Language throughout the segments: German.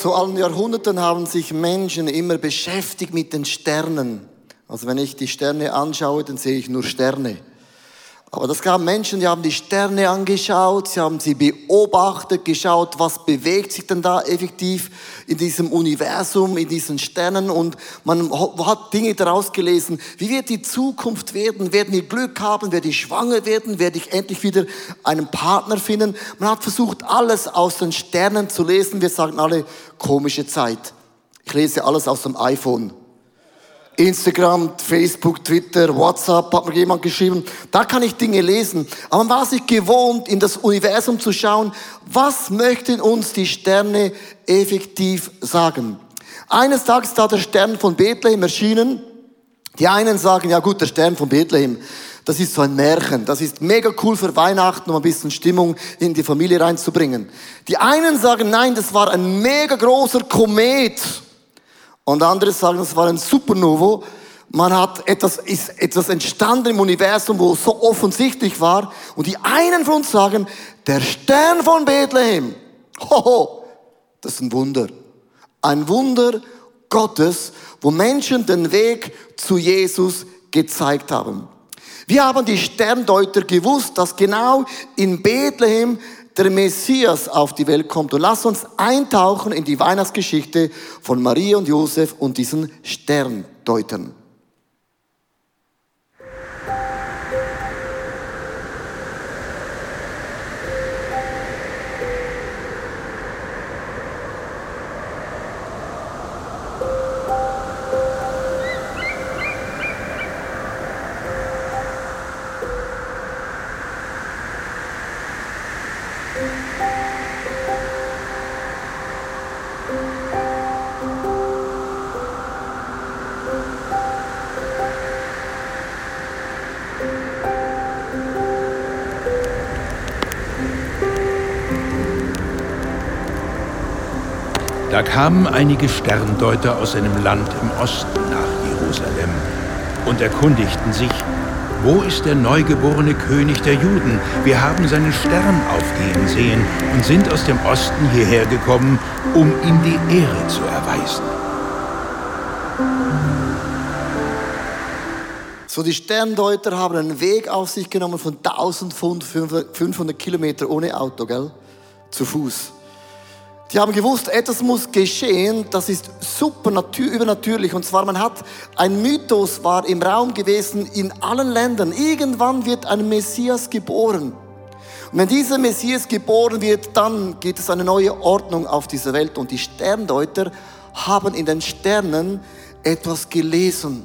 Zu allen Jahrhunderten haben sich Menschen immer beschäftigt mit den Sternen. Also wenn ich die Sterne anschaue, dann sehe ich nur Sterne. Aber das gab Menschen, die haben die Sterne angeschaut, sie haben sie beobachtet, geschaut, was bewegt sich denn da effektiv in diesem Universum, in diesen Sternen und man hat Dinge daraus gelesen. Wie wird die Zukunft werden? Werden wir Glück haben? Werde ich schwanger werden? Werde ich endlich wieder einen Partner finden? Man hat versucht, alles aus den Sternen zu lesen. Wir sagen alle, komische Zeit. Ich lese alles aus dem iPhone. Instagram, Facebook, Twitter, WhatsApp, hat mir jemand geschrieben. Da kann ich Dinge lesen. Aber man war sich gewohnt, in das Universum zu schauen, was möchten uns die Sterne effektiv sagen. Eines Tages da der Stern von Bethlehem erschienen. Die einen sagen, ja gut, der Stern von Bethlehem, das ist so ein Märchen. Das ist mega cool für Weihnachten, um ein bisschen Stimmung in die Familie reinzubringen. Die einen sagen, nein, das war ein mega großer Komet. Und andere sagen, es war ein Supernovo. Man hat etwas, ist etwas entstanden im Universum, wo es so offensichtlich war. Und die einen von uns sagen, der Stern von Bethlehem. Hoho, das ist ein Wunder. Ein Wunder Gottes, wo Menschen den Weg zu Jesus gezeigt haben. Wir haben die Sterndeuter gewusst, dass genau in Bethlehem der Messias auf die Welt kommt. Und lass uns eintauchen in die Weihnachtsgeschichte von Maria und Josef und diesen Sterndeutern. Kamen einige Sterndeuter aus einem Land im Osten nach Jerusalem und erkundigten sich, wo ist der neugeborene König der Juden? Wir haben seinen Stern aufgehen sehen und sind aus dem Osten hierher gekommen, um ihm die Ehre zu erweisen. So, die Sterndeuter haben einen Weg auf sich genommen von 1500 Kilometer ohne Auto, gell? Zu Fuß. Die haben gewusst, etwas muss geschehen, das ist super übernatürlich. Und zwar, man hat, ein Mythos war im Raum gewesen in allen Ländern. Irgendwann wird ein Messias geboren. Und wenn dieser Messias geboren wird, dann geht es eine neue Ordnung auf dieser Welt. Und die Sterndeuter haben in den Sternen etwas gelesen.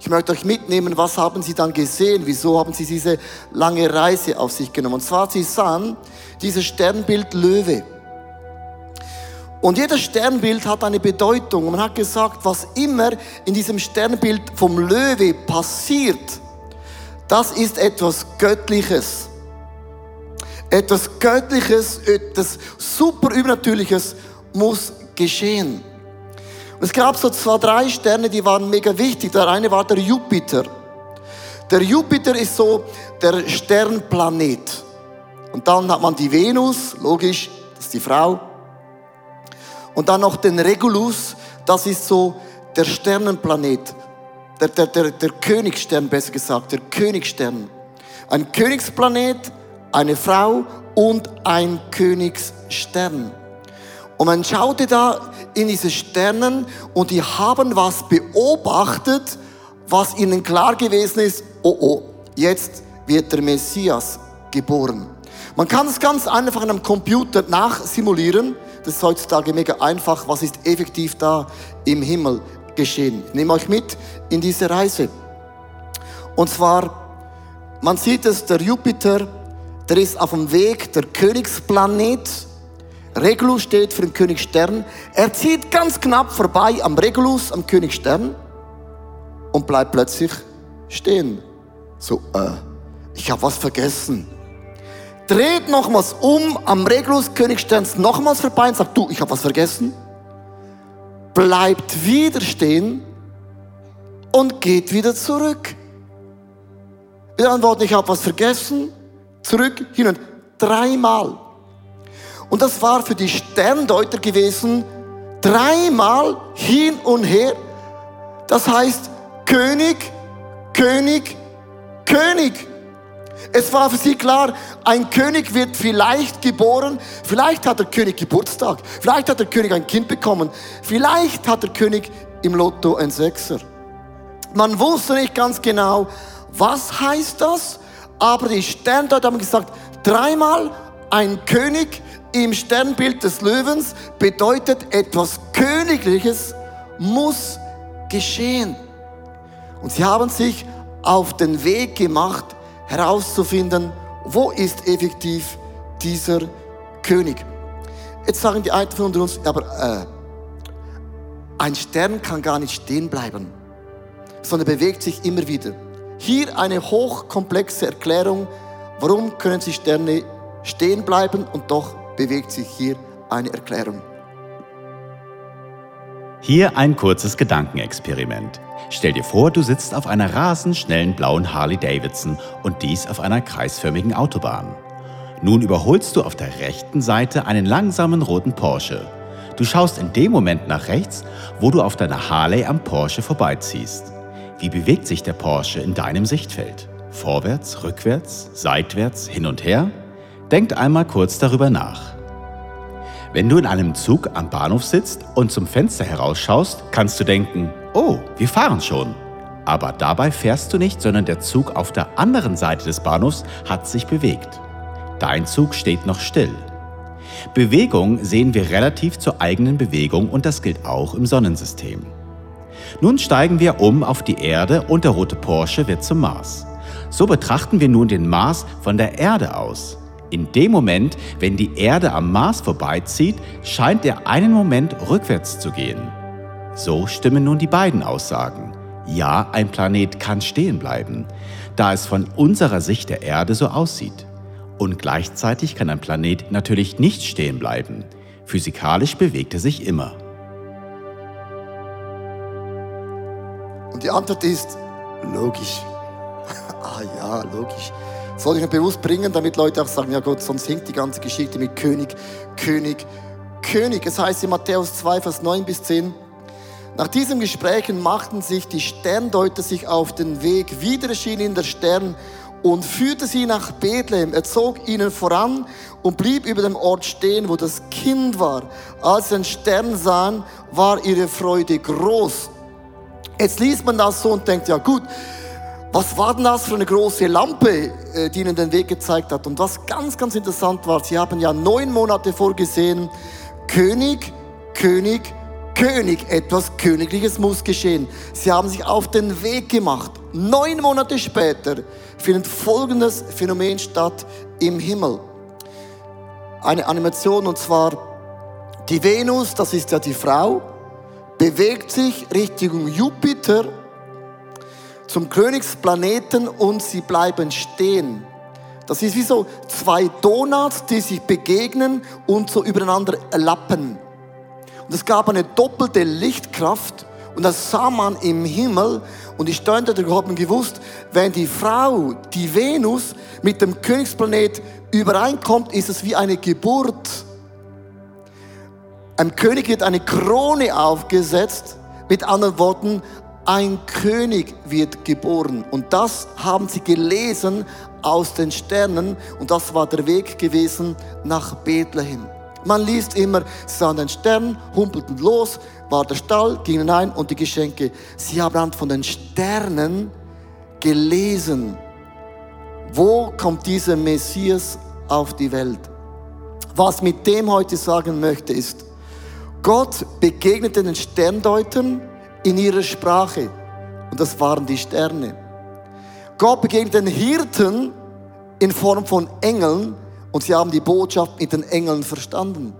Ich möchte euch mitnehmen, was haben sie dann gesehen? Wieso haben sie diese lange Reise auf sich genommen? Und zwar, sie sahen dieses Sternbild Löwe. Und jedes Sternbild hat eine Bedeutung. Man hat gesagt, was immer in diesem Sternbild vom Löwe passiert, das ist etwas Göttliches. Etwas Göttliches, etwas super Übernatürliches muss geschehen. Und es gab so zwei, drei Sterne, die waren mega wichtig. Der eine war der Jupiter. Der Jupiter ist so der Sternplanet. Und dann hat man die Venus, logisch, das ist die Frau. Und dann noch den Regulus, das ist so der Sternenplanet, der, der, der, der Königsstern besser gesagt, der Königsstern. Ein Königsplanet, eine Frau und ein Königsstern. Und man schaute da in diese Sternen und die haben was beobachtet, was ihnen klar gewesen ist, oh oh, jetzt wird der Messias geboren. Man kann es ganz einfach an einem Computer nachsimulieren. Das ist heutzutage mega einfach. Was ist effektiv da im Himmel geschehen? Ich nehme euch mit in diese Reise. Und zwar, man sieht es, der Jupiter, der ist auf dem Weg, der Königsplanet. Regulus steht für den Königsstern. Er zieht ganz knapp vorbei am Regulus, am Königsstern und bleibt plötzlich stehen. So, äh, ich habe was vergessen dreht nochmals um am Regulus Königsterns nochmals vorbei und sagt, du, ich habe was vergessen. Bleibt wieder stehen und geht wieder zurück. Mit anderen Worten, ich habe was vergessen, zurück, hin und dreimal. Und das war für die Sterndeuter gewesen Dreimal hin und her. Das heißt König, König, König. Es war für sie klar, ein König wird vielleicht geboren, vielleicht hat der König Geburtstag, vielleicht hat der König ein Kind bekommen, vielleicht hat der König im Lotto ein Sechser. Man wusste nicht ganz genau, was heißt das, aber die Sterndeuter haben gesagt, dreimal ein König im Sternbild des Löwens bedeutet etwas Königliches muss geschehen. Und sie haben sich auf den Weg gemacht, herauszufinden, wo ist effektiv dieser König. Jetzt sagen die einen von uns, aber äh, ein Stern kann gar nicht stehen bleiben, sondern bewegt sich immer wieder. Hier eine hochkomplexe Erklärung, warum können sich Sterne stehen bleiben und doch bewegt sich hier eine Erklärung. Hier ein kurzes Gedankenexperiment. Stell dir vor, du sitzt auf einer rasend schnellen blauen Harley Davidson und dies auf einer kreisförmigen Autobahn. Nun überholst du auf der rechten Seite einen langsamen roten Porsche. Du schaust in dem Moment nach rechts, wo du auf deiner Harley am Porsche vorbeiziehst. Wie bewegt sich der Porsche in deinem Sichtfeld? Vorwärts, rückwärts, seitwärts, hin und her? Denkt einmal kurz darüber nach. Wenn du in einem Zug am Bahnhof sitzt und zum Fenster herausschaust, kannst du denken, oh, wir fahren schon. Aber dabei fährst du nicht, sondern der Zug auf der anderen Seite des Bahnhofs hat sich bewegt. Dein Zug steht noch still. Bewegung sehen wir relativ zur eigenen Bewegung und das gilt auch im Sonnensystem. Nun steigen wir um auf die Erde und der rote Porsche wird zum Mars. So betrachten wir nun den Mars von der Erde aus. In dem Moment, wenn die Erde am Mars vorbeizieht, scheint er einen Moment rückwärts zu gehen. So stimmen nun die beiden Aussagen. Ja, ein Planet kann stehen bleiben, da es von unserer Sicht der Erde so aussieht. Und gleichzeitig kann ein Planet natürlich nicht stehen bleiben. Physikalisch bewegt er sich immer. Und die Antwort ist logisch. ah ja, logisch soll ich mir bewusst bringen, damit Leute auch sagen, ja Gott, sonst hinkt die ganze Geschichte mit König, König, König. Es heißt in Matthäus 2, Vers 9 bis 10, nach diesem Gesprächen machten sich die Sterndeuter sich auf den Weg, wieder erschien ihnen der Stern und führte sie nach Bethlehem. Er zog ihnen voran und blieb über dem Ort stehen, wo das Kind war. Als sie den Stern sahen, war ihre Freude groß. Jetzt liest man das so und denkt, ja gut, was war denn das für eine große Lampe, äh, die ihnen den Weg gezeigt hat? Und was ganz, ganz interessant war, sie haben ja neun Monate vorgesehen, König, König, König, etwas Königliches muss geschehen. Sie haben sich auf den Weg gemacht. Neun Monate später findet folgendes Phänomen statt im Himmel. Eine Animation und zwar die Venus, das ist ja die Frau, bewegt sich Richtung Jupiter zum Königsplaneten und sie bleiben stehen. Das ist wie so zwei Donuts, die sich begegnen und so übereinander lappen. Und es gab eine doppelte Lichtkraft und das sah man im Himmel und die Steuernder haben gewusst, wenn die Frau, die Venus, mit dem Königsplanet übereinkommt, ist es wie eine Geburt. Einem König wird eine Krone aufgesetzt, mit anderen Worten, ein König wird geboren. Und das haben sie gelesen aus den Sternen und das war der Weg gewesen nach Bethlehem. Man liest immer, sie sahen den Stern, humpelten los, war der Stall, gingen hinein und die Geschenke. Sie haben dann von den Sternen gelesen, wo kommt dieser Messias auf die Welt. Was mit dem heute sagen möchte ist, Gott begegnete den Sterndeutern in ihrer Sprache. Und das waren die Sterne. Gott begegnet den Hirten in Form von Engeln und sie haben die Botschaft mit den Engeln verstanden.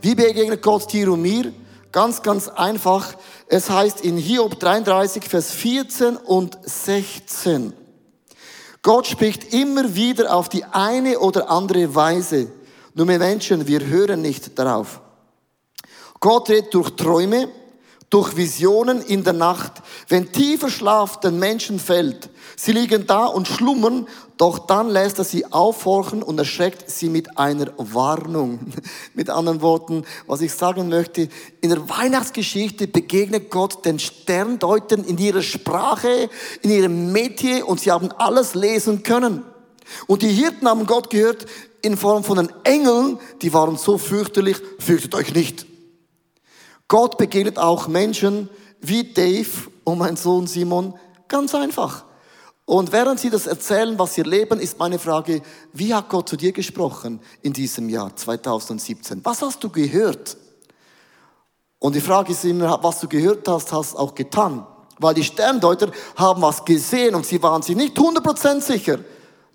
Wie begegnet Gott dir und mir? Ganz, ganz einfach. Es heißt in Hiob 33, Vers 14 und 16. Gott spricht immer wieder auf die eine oder andere Weise. Nur wir Menschen, wir hören nicht darauf. Gott redet durch Träume, durch Visionen in der Nacht, wenn tiefer Schlaf den Menschen fällt. Sie liegen da und schlummern, doch dann lässt er sie aufhorchen und erschreckt sie mit einer Warnung. mit anderen Worten, was ich sagen möchte, in der Weihnachtsgeschichte begegnet Gott den Sterndeutern in ihrer Sprache, in ihrem Metier und sie haben alles lesen können. Und die Hirten haben Gott gehört in Form von den Engeln, die waren so fürchterlich, fürchtet euch nicht. Gott begegnet auch Menschen wie Dave und mein Sohn Simon ganz einfach. Und während Sie das erzählen, was Sie erleben, ist meine Frage, wie hat Gott zu dir gesprochen in diesem Jahr 2017? Was hast du gehört? Und die Frage ist immer, was du gehört hast, hast du auch getan. Weil die Sterndeuter haben was gesehen und sie waren sich nicht 100% sicher,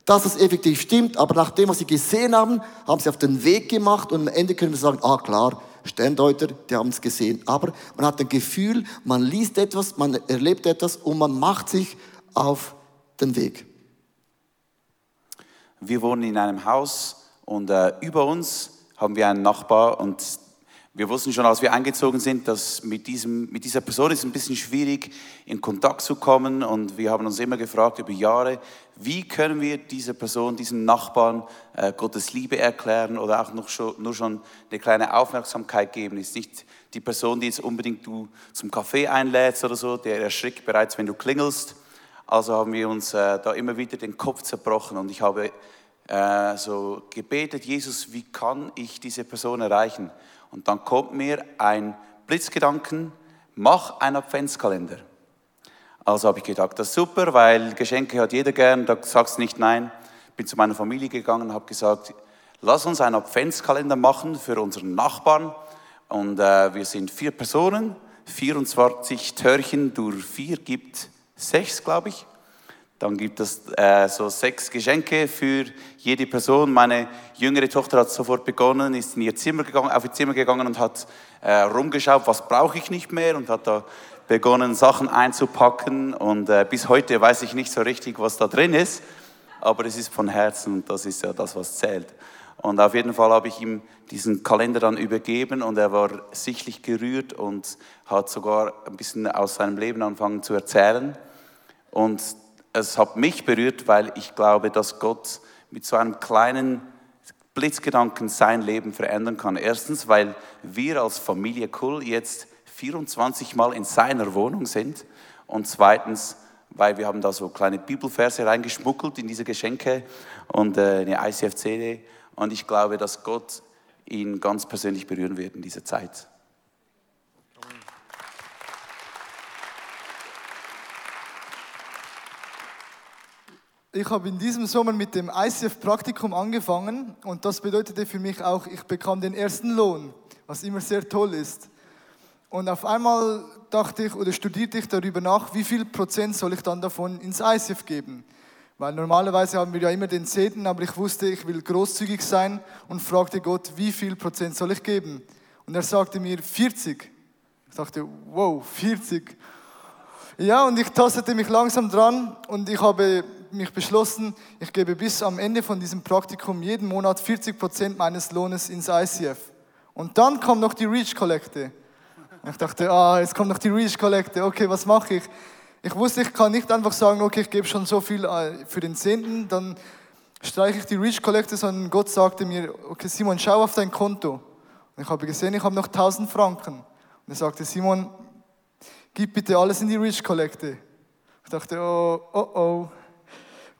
dass es effektiv stimmt, aber nachdem, was sie gesehen haben, haben sie auf den Weg gemacht und am Ende können wir sagen, ah klar, Sterndeuter, die haben es gesehen. Aber man hat ein Gefühl, man liest etwas, man erlebt etwas und man macht sich auf den Weg. Wir wohnen in einem Haus und äh, über uns haben wir einen Nachbar und wir wussten schon, als wir eingezogen sind, dass mit, diesem, mit dieser Person ist es ein bisschen schwierig, in Kontakt zu kommen. Und wir haben uns immer gefragt über Jahre, wie können wir dieser Person, diesem Nachbarn äh, Gottes Liebe erklären oder auch noch schon, nur schon eine kleine Aufmerksamkeit geben. Ist nicht die Person, die jetzt unbedingt du zum Kaffee einlädst oder so, der erschrickt bereits, wenn du klingelst. Also haben wir uns äh, da immer wieder den Kopf zerbrochen und ich habe äh, so gebetet, Jesus, wie kann ich diese Person erreichen? Und dann kommt mir ein Blitzgedanken, mach einen Adventskalender. Also habe ich gedacht, das ist super, weil Geschenke hat jeder gern, da sagst du nicht nein. Bin zu meiner Familie gegangen habe gesagt, lass uns einen Adventskalender machen für unseren Nachbarn. Und äh, wir sind vier Personen, 24 Törchen durch vier gibt sechs, glaube ich. Dann gibt es äh, so sechs Geschenke für jede Person. Meine jüngere Tochter hat sofort begonnen, ist in ihr Zimmer gegangen, auf ihr Zimmer gegangen und hat äh, rumgeschaut, was brauche ich nicht mehr und hat da begonnen, Sachen einzupacken. Und äh, bis heute weiß ich nicht so richtig, was da drin ist, aber es ist von Herzen und das ist ja das, was zählt. Und auf jeden Fall habe ich ihm diesen Kalender dann übergeben und er war sichtlich gerührt und hat sogar ein bisschen aus seinem Leben angefangen zu erzählen. Und es hat mich berührt, weil ich glaube, dass Gott mit so einem kleinen Blitzgedanken sein Leben verändern kann. Erstens, weil wir als Familie Kull jetzt 24 Mal in seiner Wohnung sind. Und zweitens, weil wir haben da so kleine Bibelverse reingeschmuggelt in diese Geschenke und äh, eine ICF-CD. Und ich glaube, dass Gott ihn ganz persönlich berühren wird in dieser Zeit. Ich habe in diesem Sommer mit dem ICF-Praktikum angefangen und das bedeutete für mich auch, ich bekam den ersten Lohn, was immer sehr toll ist. Und auf einmal dachte ich oder studierte ich darüber nach, wie viel Prozent soll ich dann davon ins ICF geben. Weil normalerweise haben wir ja immer den Zehnten, aber ich wusste, ich will großzügig sein und fragte Gott, wie viel Prozent soll ich geben? Und er sagte mir 40. Ich dachte, wow, 40. Ja, und ich tastete mich langsam dran und ich habe mich beschlossen, ich gebe bis am Ende von diesem Praktikum jeden Monat 40 Prozent meines Lohnes ins ICF. Und dann kam noch die Reach Kollekte. Ich dachte, ah, jetzt kommt noch die Reach Kollekte. Okay, was mache ich? Ich wusste, ich kann nicht einfach sagen, okay, ich gebe schon so viel äh, für den Zehnten, dann streiche ich die Reach Kollekte, sondern Gott sagte mir, okay, Simon, schau auf dein Konto. Und ich habe gesehen, ich habe noch 1000 Franken. Und er sagte, Simon, gib bitte alles in die Reach Kollekte. Ich dachte, oh, oh, oh.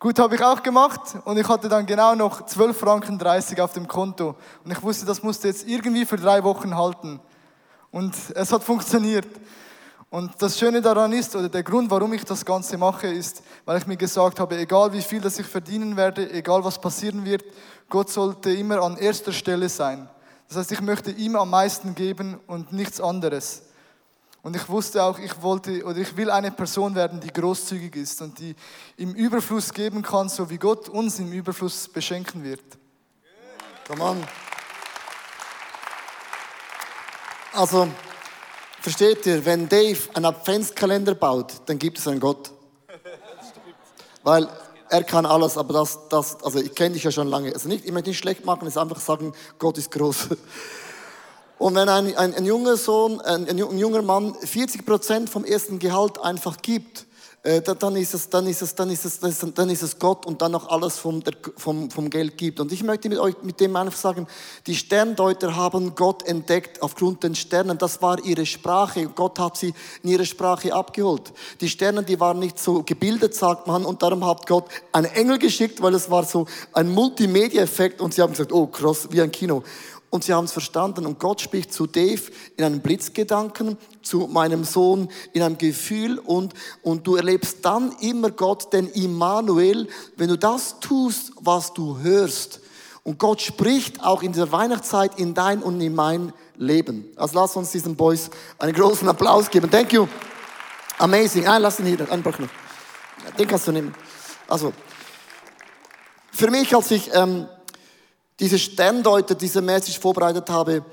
Gut, habe ich auch gemacht und ich hatte dann genau noch 12 Franken 30 auf dem Konto. Und ich wusste, das musste jetzt irgendwie für drei Wochen halten. Und es hat funktioniert. Und das Schöne daran ist, oder der Grund, warum ich das Ganze mache, ist, weil ich mir gesagt habe, egal wie viel das ich verdienen werde, egal was passieren wird, Gott sollte immer an erster Stelle sein. Das heißt, ich möchte ihm am meisten geben und nichts anderes. Und ich wusste auch, ich wollte oder ich will eine Person werden, die großzügig ist und die im Überfluss geben kann, so wie Gott uns im Überfluss beschenken wird. Come on. Also, versteht ihr, wenn Dave einen Adventskalender baut, dann gibt es einen Gott. Weil er kann alles, aber das, das also ich kenne dich ja schon lange. Also nicht, ich möchte nicht schlecht machen, es einfach sagen, Gott ist groß. Und wenn ein, ein, ein junger Sohn, ein, ein junger Mann 40 Prozent vom ersten Gehalt einfach gibt, äh, dann ist es, dann ist es, dann ist es, dann ist es Gott und dann noch alles vom, vom, vom Geld gibt. Und ich möchte mit euch mit dem einfach sagen, die Sterndeuter haben Gott entdeckt aufgrund den Sternen. Das war ihre Sprache. Gott hat sie in ihre Sprache abgeholt. Die Sterne, die waren nicht so gebildet, sagt man, und darum hat Gott einen Engel geschickt, weil es war so ein Multimedia-Effekt und sie haben gesagt, oh krass, wie ein Kino. Und sie haben es verstanden. Und Gott spricht zu Dave in einem Blitzgedanken, zu meinem Sohn in einem Gefühl. Und, und du erlebst dann immer Gott, den Immanuel, wenn du das tust, was du hörst. Und Gott spricht auch in dieser Weihnachtszeit in dein und in mein Leben. Also lass uns diesen Boys einen großen Applaus geben. Thank you. Amazing. Ein, lass ihn hier, einen Bruch noch. Den kannst du nehmen. Also, für mich, als ich... Ähm, diese Sterndeuter, diese Message vorbereitet habe,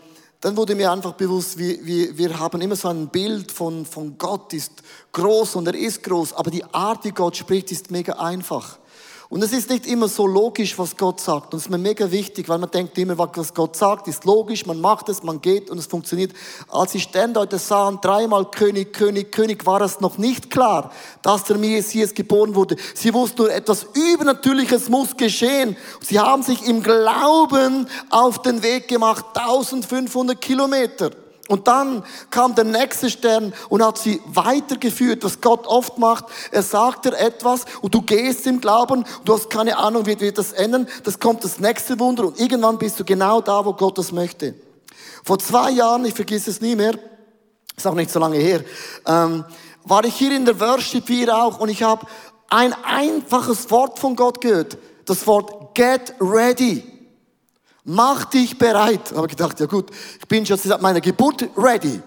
dann wurde mir einfach bewusst, wir, wir, wir haben immer so ein Bild von, von Gott, ist groß und er ist groß, aber die Art, wie Gott spricht, ist mega einfach. Und es ist nicht immer so logisch, was Gott sagt. Und es ist mir mega wichtig, weil man denkt immer, was Gott sagt, ist logisch, man macht es, man geht und es funktioniert. Als die Sterndeuter sahen, dreimal König, König, König, war es noch nicht klar, dass der Messias geboren wurde. Sie wussten nur, etwas Übernatürliches muss geschehen. Sie haben sich im Glauben auf den Weg gemacht, 1500 Kilometer. Und dann kam der nächste Stern und hat sie weitergeführt, was Gott oft macht. Er sagt dir etwas und du gehst im Glauben, du hast keine Ahnung, wie wird das ändern. Das kommt das nächste Wunder und irgendwann bist du genau da, wo Gott das möchte. Vor zwei Jahren, ich vergesse es nie mehr, ist auch nicht so lange her, ähm, war ich hier in der Worship hier auch und ich habe ein einfaches Wort von Gott gehört. Das Wort Get Ready. Mach dich bereit. Habe gedacht, ja gut, ich bin schon seit meiner Geburt ready.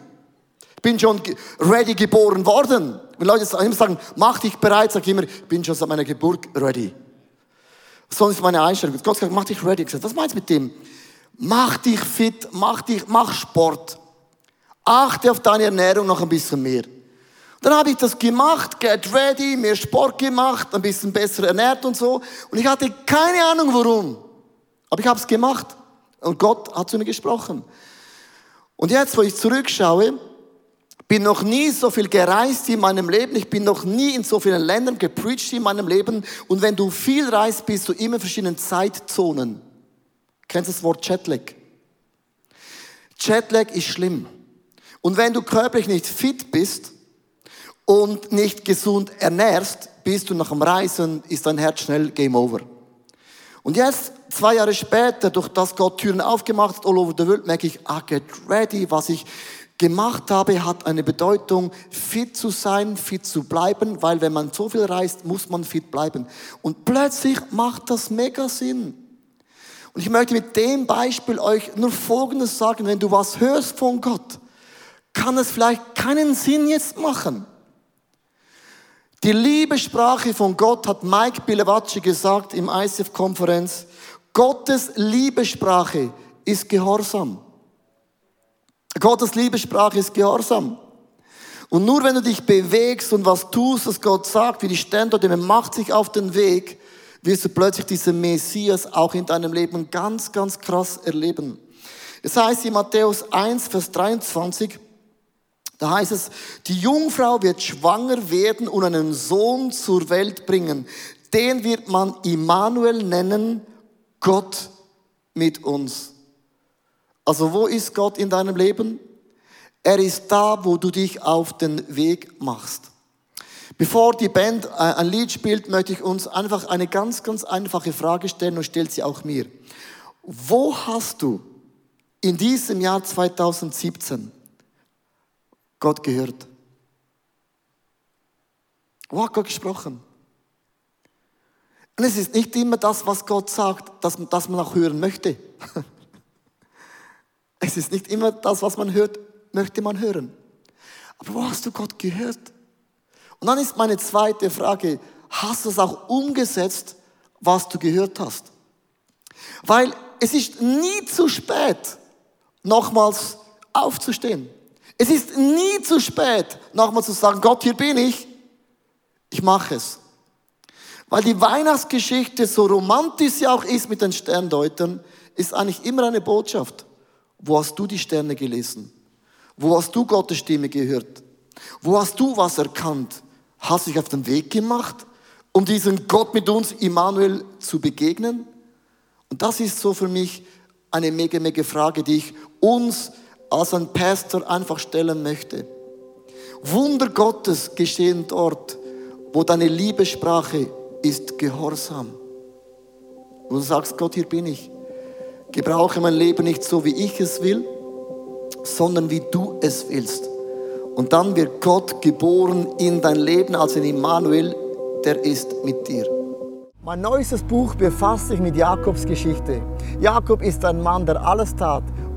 Ich bin schon ready geboren worden. Wenn Leute immer sagen, mach dich bereit, sage ich immer, ich bin schon seit meiner Geburt ready. So ist meine Einstellung. Gott sagt, mach dich ready. Was meinst du mit dem? Mach dich fit, mach dich, mach Sport. Achte auf deine Ernährung noch ein bisschen mehr. Dann habe ich das gemacht, get ready, mehr Sport gemacht, ein bisschen besser ernährt und so. Und ich hatte keine Ahnung warum. Aber ich habe es gemacht und Gott hat zu mir gesprochen. Und jetzt, wo ich zurückschaue, bin noch nie so viel gereist in meinem Leben, ich bin noch nie in so vielen Ländern gepreacht in meinem Leben. Und wenn du viel reist, bist du immer in verschiedenen Zeitzonen. Kennst du das Wort Jetlag? Jetlag ist schlimm. Und wenn du körperlich nicht fit bist und nicht gesund ernährst, bist du nach dem Reisen, ist dein Herz schnell Game Over. Und jetzt, zwei Jahre später, durch das Gott Türen aufgemacht hat, all over the world, merke ich, ah, get ready, was ich gemacht habe, hat eine Bedeutung, fit zu sein, fit zu bleiben, weil wenn man so viel reist, muss man fit bleiben. Und plötzlich macht das mega Sinn. Und ich möchte mit dem Beispiel euch nur Folgendes sagen, wenn du was hörst von Gott, kann es vielleicht keinen Sinn jetzt machen. Die Liebesprache von Gott hat Mike Bilewacci gesagt im ICF-Konferenz. Gottes Liebesprache ist Gehorsam. Gottes Liebesprache ist Gehorsam. Und nur wenn du dich bewegst und was tust, was Gott sagt, wie die Stände, man macht sich auf den Weg, wirst du plötzlich diesen Messias auch in deinem Leben ganz, ganz krass erleben. Es heißt in Matthäus 1, Vers 23, da heißt es, die Jungfrau wird schwanger werden und einen Sohn zur Welt bringen. Den wird man Immanuel nennen, Gott mit uns. Also wo ist Gott in deinem Leben? Er ist da, wo du dich auf den Weg machst. Bevor die Band äh, ein Lied spielt, möchte ich uns einfach eine ganz, ganz einfache Frage stellen und stellt sie auch mir. Wo hast du in diesem Jahr 2017 Gott gehört. Wo hat Gott gesprochen? Und es ist nicht immer das, was Gott sagt, dass, dass man auch hören möchte. Es ist nicht immer das, was man hört, möchte man hören. Aber wo hast du Gott gehört? Und dann ist meine zweite Frage, hast du es auch umgesetzt, was du gehört hast? Weil es ist nie zu spät, nochmals aufzustehen. Es ist nie zu spät, nochmal zu sagen, Gott, hier bin ich, ich mache es. Weil die Weihnachtsgeschichte, so romantisch sie auch ist mit den Sterndeutern, ist eigentlich immer eine Botschaft. Wo hast du die Sterne gelesen? Wo hast du Gottes Stimme gehört? Wo hast du was erkannt? Hast du dich auf den Weg gemacht, um diesem Gott mit uns, Immanuel, zu begegnen? Und das ist so für mich eine mega, mega Frage, die ich uns als ein Pastor einfach stellen möchte. Wunder Gottes geschehen dort, wo deine Liebessprache ist Gehorsam. Und du sagst, Gott, hier bin ich. Gebrauche mein Leben nicht so, wie ich es will, sondern wie du es willst. Und dann wird Gott geboren in dein Leben als ein Immanuel, der ist mit dir. Mein neuestes Buch befasst sich mit Jakobs Geschichte. Jakob ist ein Mann, der alles tat,